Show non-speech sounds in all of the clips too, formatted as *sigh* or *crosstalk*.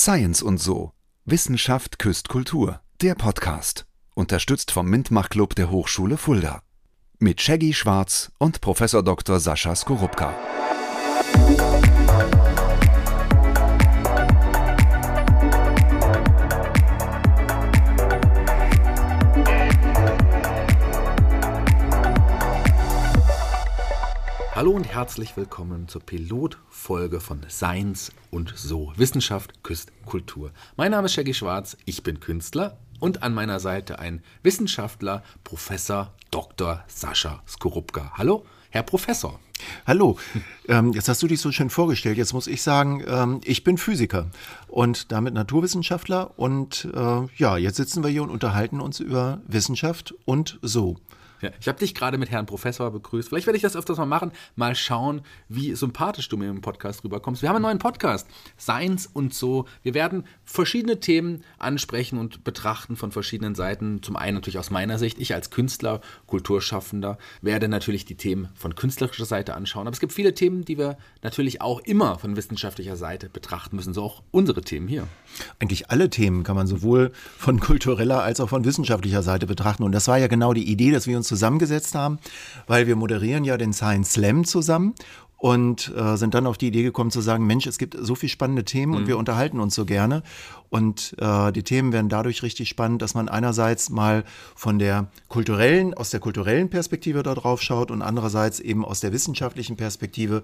Science und so. Wissenschaft küsst Kultur. Der Podcast. Unterstützt vom Mintmach-Club der Hochschule Fulda. Mit Shaggy Schwarz und Professor Dr. Sascha Skorupka. Hallo und herzlich willkommen zur Pilotfolge von Science und So. Wissenschaft küsst Kultur. Mein Name ist Shaggy Schwarz, ich bin Künstler und an meiner Seite ein Wissenschaftler, Professor Dr. Sascha Skorupka. Hallo, Herr Professor. Hallo, ähm, jetzt hast du dich so schön vorgestellt. Jetzt muss ich sagen, ähm, ich bin Physiker und damit Naturwissenschaftler. Und äh, ja, jetzt sitzen wir hier und unterhalten uns über Wissenschaft und so. Ja, ich habe dich gerade mit Herrn Professor begrüßt. Vielleicht werde ich das öfters mal machen. Mal schauen, wie sympathisch du mir im Podcast rüberkommst. Wir haben einen neuen Podcast, Science und so. Wir werden verschiedene Themen ansprechen und betrachten von verschiedenen Seiten. Zum einen natürlich aus meiner Sicht. Ich als Künstler, Kulturschaffender werde natürlich die Themen von künstlerischer Seite anschauen. Aber es gibt viele Themen, die wir natürlich auch immer von wissenschaftlicher Seite betrachten müssen. So auch unsere Themen hier. Eigentlich alle Themen kann man sowohl von kultureller als auch von wissenschaftlicher Seite betrachten. Und das war ja genau die Idee, dass wir uns zusammengesetzt haben, weil wir moderieren ja den Science Slam zusammen und äh, sind dann auf die Idee gekommen zu sagen, Mensch, es gibt so viele spannende Themen mhm. und wir unterhalten uns so gerne. Und äh, die Themen werden dadurch richtig spannend, dass man einerseits mal von der kulturellen, aus der kulturellen Perspektive da drauf schaut und andererseits eben aus der wissenschaftlichen Perspektive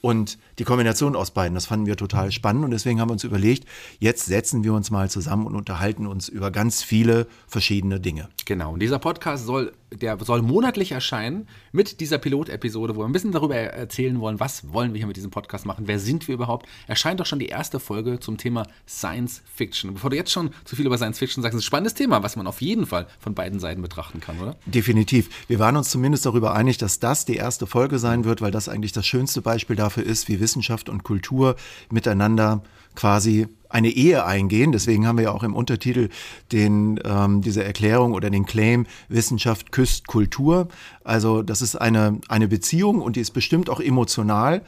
und die Kombination aus beiden. Das fanden wir total spannend und deswegen haben wir uns überlegt, jetzt setzen wir uns mal zusammen und unterhalten uns über ganz viele verschiedene Dinge. Genau. Und dieser Podcast soll, der soll monatlich erscheinen mit dieser Pilotepisode, wo wir ein bisschen darüber erzählen wollen, was wollen wir hier mit diesem Podcast machen, wer sind wir überhaupt. Erscheint doch schon die erste Folge zum Thema Science Fiction. Bevor du jetzt schon zu viel über Science Fiction sagst, ist ein spannendes Thema, was man auf jeden Fall von beiden Seiten betrachten kann, oder? Definitiv. Wir waren uns zumindest darüber einig, dass das die erste Folge sein wird, weil das eigentlich das schönste Beispiel dafür ist, wie Wissenschaft und Kultur miteinander quasi eine Ehe eingehen. Deswegen haben wir ja auch im Untertitel den, ähm, diese Erklärung oder den Claim Wissenschaft küsst Kultur. Also das ist eine, eine Beziehung und die ist bestimmt auch emotional.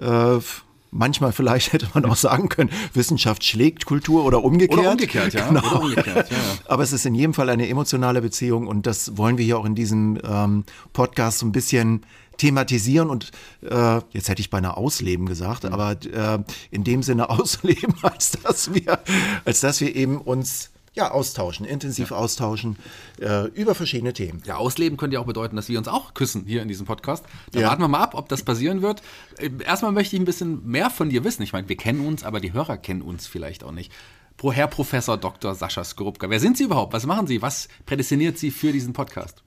Äh, manchmal vielleicht hätte man auch sagen können, Wissenschaft schlägt Kultur oder umgekehrt. Oder umgekehrt, ja. Genau. Oder umgekehrt, ja, ja. Aber es ist in jedem Fall eine emotionale Beziehung und das wollen wir hier auch in diesem ähm, Podcast so ein bisschen thematisieren und äh, jetzt hätte ich beinahe ausleben gesagt, mhm. aber äh, in dem Sinne *laughs* ausleben, als dass wir, als dass wir eben uns ja, austauschen, intensiv ja. austauschen äh, über verschiedene Themen. Ja, ausleben könnte ja auch bedeuten, dass wir uns auch küssen hier in diesem Podcast. Da ja. warten wir mal ab, ob das passieren wird. Äh, erstmal möchte ich ein bisschen mehr von dir wissen. Ich meine, wir kennen uns, aber die Hörer kennen uns vielleicht auch nicht. Pro Herr Professor Dr. Sascha Skorupka, wer sind Sie überhaupt? Was machen Sie? Was prädestiniert Sie für diesen Podcast?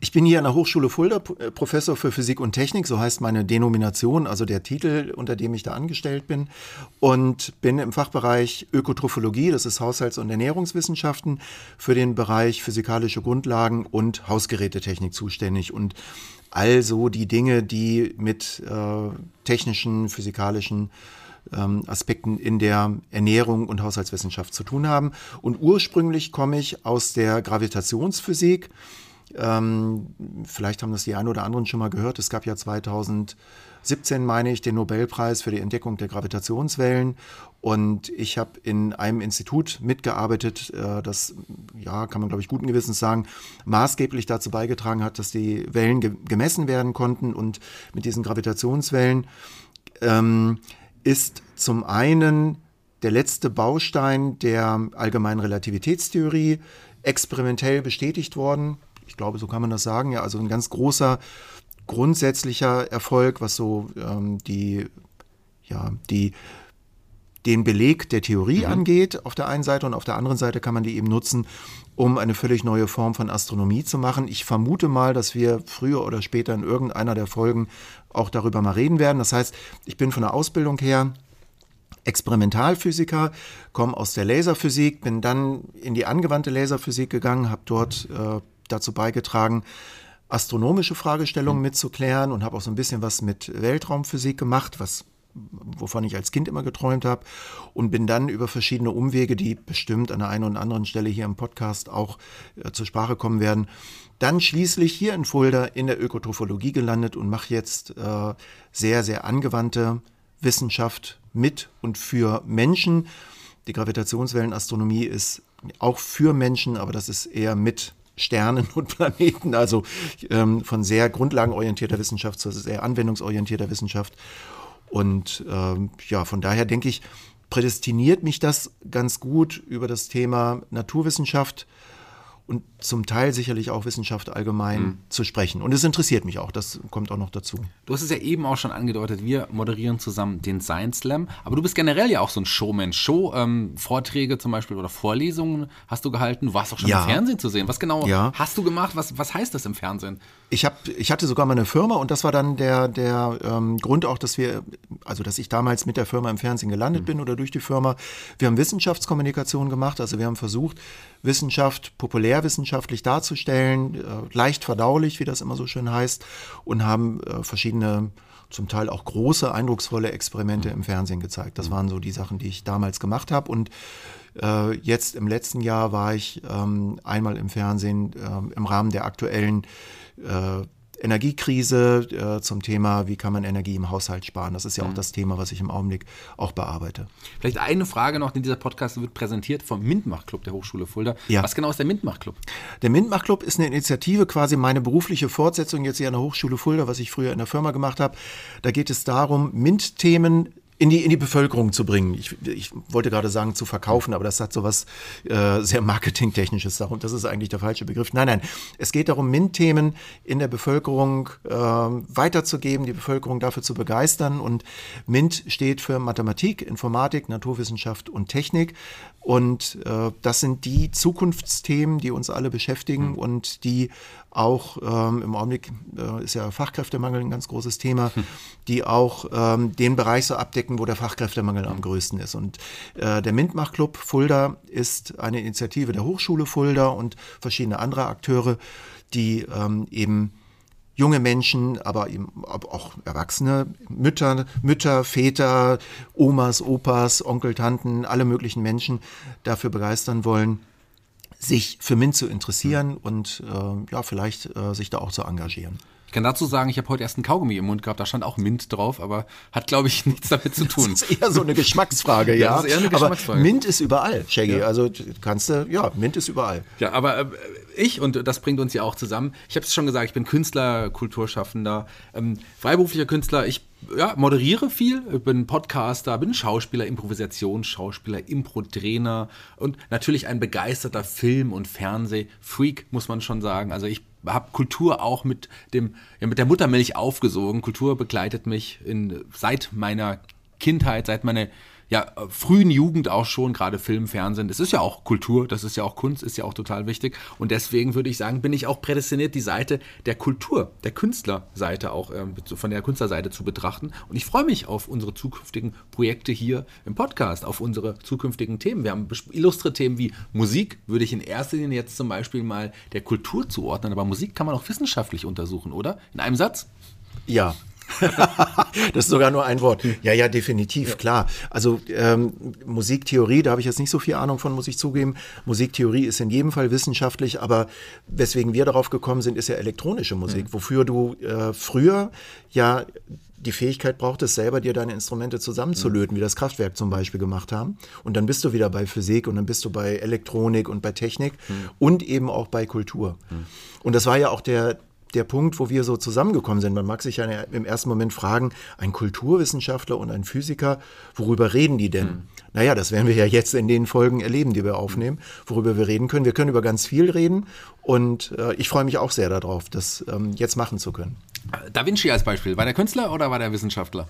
Ich bin hier an der Hochschule Fulda äh, Professor für Physik und Technik, so heißt meine Denomination, also der Titel, unter dem ich da angestellt bin, und bin im Fachbereich Ökotrophologie, das ist Haushalts- und Ernährungswissenschaften, für den Bereich physikalische Grundlagen und Hausgerätetechnik zuständig und also die Dinge, die mit äh, technischen, physikalischen ähm, Aspekten in der Ernährung und Haushaltswissenschaft zu tun haben. Und ursprünglich komme ich aus der Gravitationsphysik. Ähm, vielleicht haben das die einen oder anderen schon mal gehört. Es gab ja 2017, meine ich, den Nobelpreis für die Entdeckung der Gravitationswellen. Und ich habe in einem Institut mitgearbeitet, äh, das, ja, kann man glaube ich guten Gewissens sagen, maßgeblich dazu beigetragen hat, dass die Wellen ge gemessen werden konnten. Und mit diesen Gravitationswellen ähm, ist zum einen der letzte Baustein der allgemeinen Relativitätstheorie experimentell bestätigt worden ich glaube, so kann man das sagen. Ja, also ein ganz großer grundsätzlicher Erfolg, was so ähm, die, ja, die, den Beleg der Theorie mhm. angeht, auf der einen Seite und auf der anderen Seite kann man die eben nutzen, um eine völlig neue Form von Astronomie zu machen. Ich vermute mal, dass wir früher oder später in irgendeiner der Folgen auch darüber mal reden werden. Das heißt, ich bin von der Ausbildung her Experimentalphysiker, komme aus der Laserphysik, bin dann in die angewandte Laserphysik gegangen, habe dort äh, dazu beigetragen, astronomische Fragestellungen mhm. mitzuklären und habe auch so ein bisschen was mit Weltraumphysik gemacht, was wovon ich als Kind immer geträumt habe und bin dann über verschiedene Umwege, die bestimmt an der einen oder anderen Stelle hier im Podcast auch äh, zur Sprache kommen werden, dann schließlich hier in Fulda in der Ökotrophologie gelandet und mache jetzt äh, sehr, sehr angewandte Wissenschaft mit und für Menschen Die Gravitationswellenastronomie ist auch für Menschen, aber das ist eher mit Sternen und Planeten, also ähm, von sehr grundlagenorientierter Wissenschaft zu sehr anwendungsorientierter Wissenschaft. Und ähm, ja, von daher denke ich, prädestiniert mich das ganz gut über das Thema Naturwissenschaft und zum Teil sicherlich auch Wissenschaft allgemein mhm. zu sprechen. Und es interessiert mich auch, das kommt auch noch dazu. Du hast es ja eben auch schon angedeutet, wir moderieren zusammen den Science Slam, aber du bist generell ja auch so ein Showman. Show-Vorträge ähm, zum Beispiel oder Vorlesungen hast du gehalten, du warst auch schon ja. im Fernsehen zu sehen. Was genau ja. hast du gemacht? Was, was heißt das im Fernsehen? Ich, hab, ich hatte sogar mal eine Firma und das war dann der, der ähm, Grund auch, dass wir, also dass ich damals mit der Firma im Fernsehen gelandet mhm. bin oder durch die Firma. Wir haben Wissenschaftskommunikation gemacht, also wir haben versucht, Wissenschaft populärwissenschaftlich darzustellen, äh, leicht verdaulich, wie das immer so schön heißt, und haben äh, verschiedene zum Teil auch große, eindrucksvolle Experimente im Fernsehen gezeigt. Das waren so die Sachen, die ich damals gemacht habe. Und äh, jetzt im letzten Jahr war ich ähm, einmal im Fernsehen äh, im Rahmen der aktuellen äh, Energiekrise, äh, zum Thema, wie kann man Energie im Haushalt sparen. Das ist ja mhm. auch das Thema, was ich im Augenblick auch bearbeite. Vielleicht eine Frage noch, denn dieser Podcast wird präsentiert vom Mintmach-Club der Hochschule Fulda. Ja. Was genau ist der Mintmach-Club? Der Mintmach-Club ist eine Initiative, quasi meine berufliche Fortsetzung jetzt hier an der Hochschule Fulda, was ich früher in der Firma gemacht habe. Da geht es darum, MINT-Themen in die, in die Bevölkerung zu bringen. Ich, ich wollte gerade sagen, zu verkaufen, aber das hat so was äh, sehr Marketingtechnisches und das ist eigentlich der falsche Begriff. Nein, nein, es geht darum, MINT-Themen in der Bevölkerung äh, weiterzugeben, die Bevölkerung dafür zu begeistern und MINT steht für Mathematik, Informatik, Naturwissenschaft und Technik und äh, das sind die Zukunftsthemen, die uns alle beschäftigen mhm. und die auch ähm, im Augenblick äh, ist ja Fachkräftemangel ein ganz großes Thema, mhm. die auch ähm, den Bereich so abdecken, wo der Fachkräftemangel am größten ist. Und äh, der Mintmach-Club Fulda ist eine Initiative der Hochschule Fulda und verschiedene andere Akteure, die ähm, eben junge Menschen, aber eben auch Erwachsene, Mütter, Mütter, Väter, Omas, Opas, Onkel, Tanten, alle möglichen Menschen dafür begeistern wollen, sich für MINT zu interessieren und äh, ja, vielleicht äh, sich da auch zu engagieren. Ich kann dazu sagen, ich habe heute erst einen Kaugummi im Mund gehabt, da stand auch Mint drauf, aber hat, glaube ich, *laughs* nichts damit zu tun. Das ist eher so eine *laughs* Geschmacksfrage, ja. Das ist eher eine Geschmacksfrage. Aber Mint ist überall, Shaggy. Ja. Also kannst du, ja, Mint ist überall. Ja, aber äh, ich, und das bringt uns ja auch zusammen, ich habe es schon gesagt, ich bin Künstler, Kulturschaffender, ähm, freiberuflicher Künstler, ich ja, moderiere viel, bin Podcaster, bin Schauspieler, Improvisationsschauspieler, Impro-Trainer und natürlich ein begeisterter Film- und Fernseh-Freak, muss man schon sagen. Also ich habe Kultur auch mit dem ja, mit der Muttermilch aufgesogen. Kultur begleitet mich in, seit meiner Kindheit, seit meiner ja, frühen Jugend auch schon, gerade Film, Fernsehen. Das ist ja auch Kultur, das ist ja auch Kunst, ist ja auch total wichtig. Und deswegen würde ich sagen, bin ich auch prädestiniert, die Seite der Kultur, der Künstlerseite auch äh, von der Künstlerseite zu betrachten. Und ich freue mich auf unsere zukünftigen Projekte hier im Podcast, auf unsere zukünftigen Themen. Wir haben illustre Themen wie Musik, würde ich in erster Linie jetzt zum Beispiel mal der Kultur zuordnen, aber Musik kann man auch wissenschaftlich untersuchen, oder? In einem Satz? Ja, *laughs* das ist sogar nur ein Wort. Ja, ja, definitiv, ja. klar. Also ähm, Musiktheorie, da habe ich jetzt nicht so viel Ahnung von, muss ich zugeben. Musiktheorie ist in jedem Fall wissenschaftlich, aber weswegen wir darauf gekommen sind, ist ja elektronische Musik, mhm. wofür du äh, früher ja die Fähigkeit brauchtest, selber dir deine Instrumente zusammenzulöten, mhm. wie das Kraftwerk zum Beispiel gemacht haben. Und dann bist du wieder bei Physik und dann bist du bei Elektronik und bei Technik mhm. und eben auch bei Kultur. Mhm. Und das war ja auch der, der Punkt, wo wir so zusammengekommen sind. Man mag sich ja im ersten Moment fragen, ein Kulturwissenschaftler und ein Physiker, worüber reden die denn? Hm. Naja, das werden wir ja jetzt in den Folgen erleben, die wir aufnehmen, worüber wir reden können. Wir können über ganz viel reden und äh, ich freue mich auch sehr darauf, das ähm, jetzt machen zu können. Da Vinci als Beispiel, war der Künstler oder war der Wissenschaftler?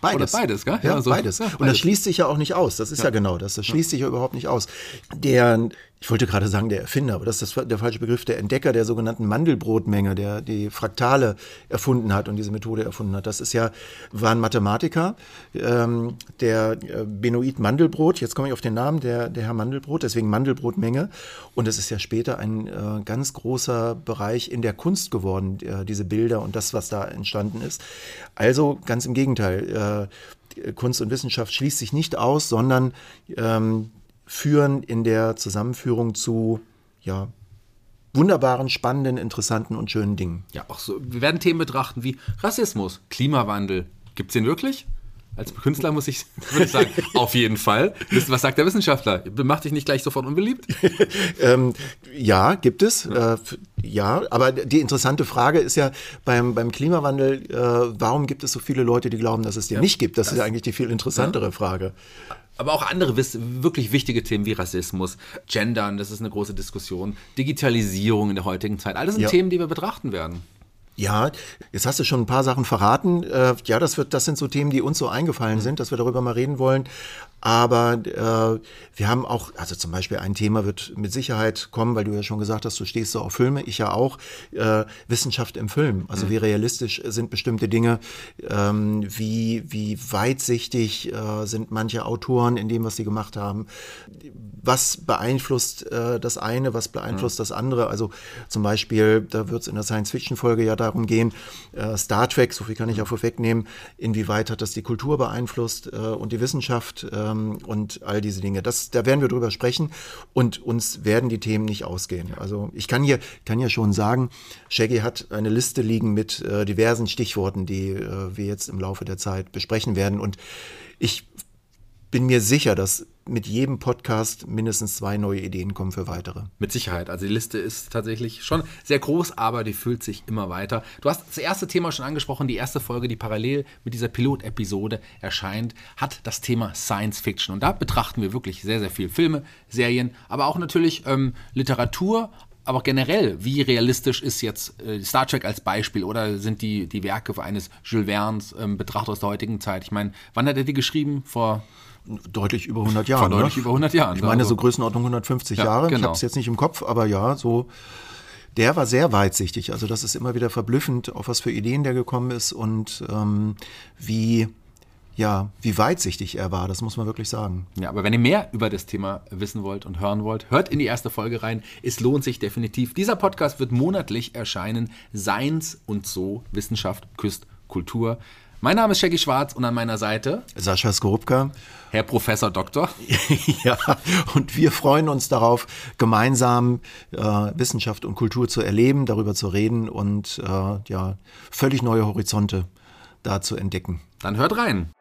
Beides. Oder beides, gell? Ja, ja so. beides. Ja, beides. Und das schließt sich ja auch nicht aus. Das ist ja, ja genau das. Das schließt sich ja überhaupt nicht aus. Der ich wollte gerade sagen der Erfinder, aber das ist der falsche Begriff, der Entdecker der sogenannten Mandelbrotmenge, der die Fraktale erfunden hat und diese Methode erfunden hat. Das ist ja, war ein Mathematiker, ähm, der äh, Benoit Mandelbrot, jetzt komme ich auf den Namen, der, der Herr Mandelbrot, deswegen Mandelbrotmenge. Und es ist ja später ein äh, ganz großer Bereich in der Kunst geworden, äh, diese Bilder und das, was da entstanden ist. Also ganz im Gegenteil. Äh, Kunst und Wissenschaft schließt sich nicht aus, sondern ähm, führen in der Zusammenführung zu ja, wunderbaren, spannenden, interessanten und schönen Dingen. Ja, auch so. Wir werden Themen betrachten wie Rassismus, Klimawandel. Gibt es den wirklich? Als Künstler muss ich, *laughs* würde ich sagen, *laughs* auf jeden Fall. Was sagt der Wissenschaftler? Macht dich nicht gleich sofort unbeliebt? *laughs* ähm, ja, gibt es. Äh, ja, aber die interessante Frage ist ja beim, beim Klimawandel, äh, warum gibt es so viele Leute, die glauben, dass es den ja, nicht gibt? Das, das, ist eigentlich die viel interessantere ja. Frage. Aber auch andere wirklich wichtige Themen wie Rassismus, Gendern, das ist eine große Diskussion, Digitalisierung in der heutigen Zeit. All das sind ja. Themen, die wir betrachten werden. Ja, jetzt hast du schon ein paar Sachen verraten. Äh, ja, das, wird, das sind so Themen, die uns so eingefallen sind, dass wir darüber mal reden wollen. Aber äh, wir haben auch, also zum Beispiel ein Thema wird mit Sicherheit kommen, weil du ja schon gesagt hast, du stehst so auf Filme, ich ja auch, äh, Wissenschaft im Film. Also mhm. wie realistisch sind bestimmte Dinge, ähm, wie, wie weitsichtig äh, sind manche Autoren in dem, was sie gemacht haben. Was beeinflusst äh, das eine, was beeinflusst mhm. das andere? Also zum Beispiel, da wird es in der Science-Fiction-Folge ja darum gehen, äh, Star Trek, so viel kann ich auch vorwegnehmen, inwieweit hat das die Kultur beeinflusst äh, und die Wissenschaft äh, ähm, und all diese Dinge. Das, da werden wir drüber sprechen und uns werden die Themen nicht ausgehen. Also ich kann hier, kann hier schon sagen, Shaggy hat eine Liste liegen mit äh, diversen Stichworten, die wir jetzt im Laufe der Zeit besprechen werden. Und ich bin mir sicher, dass mit jedem Podcast mindestens zwei neue Ideen kommen für weitere. Mit Sicherheit. Also die Liste ist tatsächlich schon sehr groß, aber die füllt sich immer weiter. Du hast das erste Thema schon angesprochen. Die erste Folge, die parallel mit dieser Pilotepisode erscheint, hat das Thema Science Fiction. Und da betrachten wir wirklich sehr, sehr viel Filme, Serien, aber auch natürlich ähm, Literatur, aber generell, wie realistisch ist jetzt äh, Star Trek als Beispiel oder sind die, die Werke eines Jules Verne's ähm, betrachtet aus der heutigen Zeit? Ich meine, wann hat er die geschrieben? Vor Deutlich über 100 Jahren. Vor ne? deutlich über 100 Jahren. Ich meine, also. so Größenordnung 150 ja, Jahre. Genau. Ich habe es jetzt nicht im Kopf, aber ja, so. Der war sehr weitsichtig. Also das ist immer wieder verblüffend, auf was für Ideen der gekommen ist und ähm, wie ja, wie weitsichtig er war, das muss man wirklich sagen. Ja, aber wenn ihr mehr über das Thema wissen wollt und hören wollt, hört in die erste Folge rein. Es lohnt sich definitiv. Dieser Podcast wird monatlich erscheinen. Seins und so, Wissenschaft küsst Kultur. Mein Name ist Shaggy Schwarz und an meiner Seite Sascha Skorupka. Herr Professor Doktor. *laughs* ja, und wir freuen uns darauf, gemeinsam äh, Wissenschaft und Kultur zu erleben, darüber zu reden und äh, ja, völlig neue Horizonte da zu entdecken. Dann hört rein.